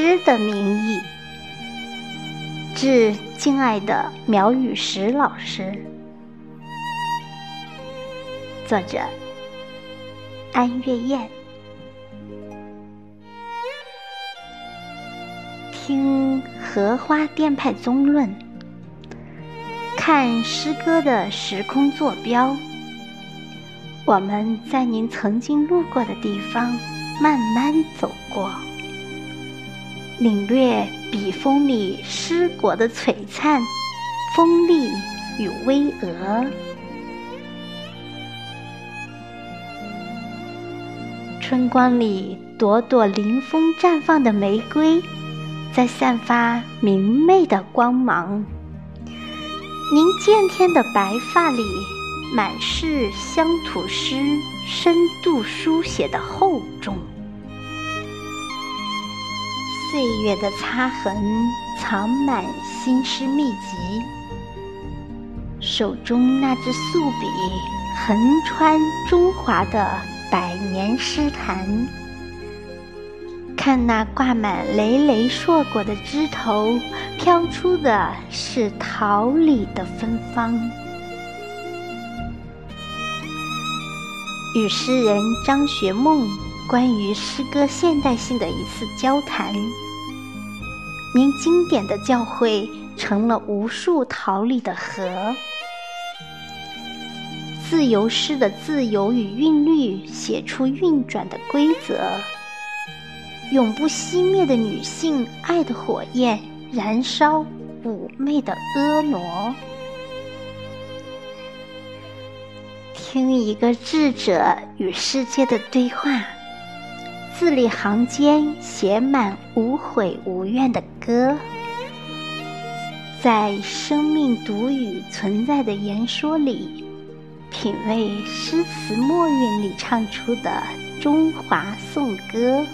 诗的名义》，致敬爱的苗雨石老师。作者：安月燕。听荷花颠派综论，看诗歌的时空坐标。我们在您曾经路过的地方慢慢走过，领略笔锋里诗果的璀璨、锋利与巍峨。春光里，朵朵临风绽放的玫瑰。在散发明媚的光芒，您见天的白发里满是乡土诗深度书写的厚重。岁月的擦痕藏满新诗秘籍，手中那支素笔横穿中华的百年诗坛。看那挂满累累硕果的枝头，飘出的是桃李的芬芳。与诗人张学梦关于诗歌现代性的一次交谈，您经典的教诲成了无数桃李的河。自由诗的自由与韵律，写出运转的规则。永不熄灭的女性爱的火焰，燃烧妩媚的婀娜。听一个智者与世界的对话，字里行间写满无悔无怨的歌，在生命独语存在的言说里，品味诗词墨韵里唱出的中华颂歌。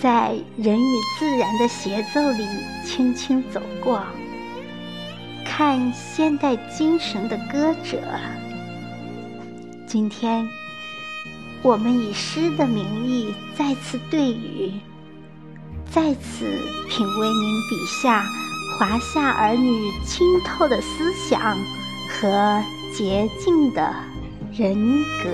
在人与自然的协奏里轻轻走过，看现代精神的歌者。今天，我们以诗的名义再次对语，再次品味您笔下华夏儿女清透的思想和洁净的人格。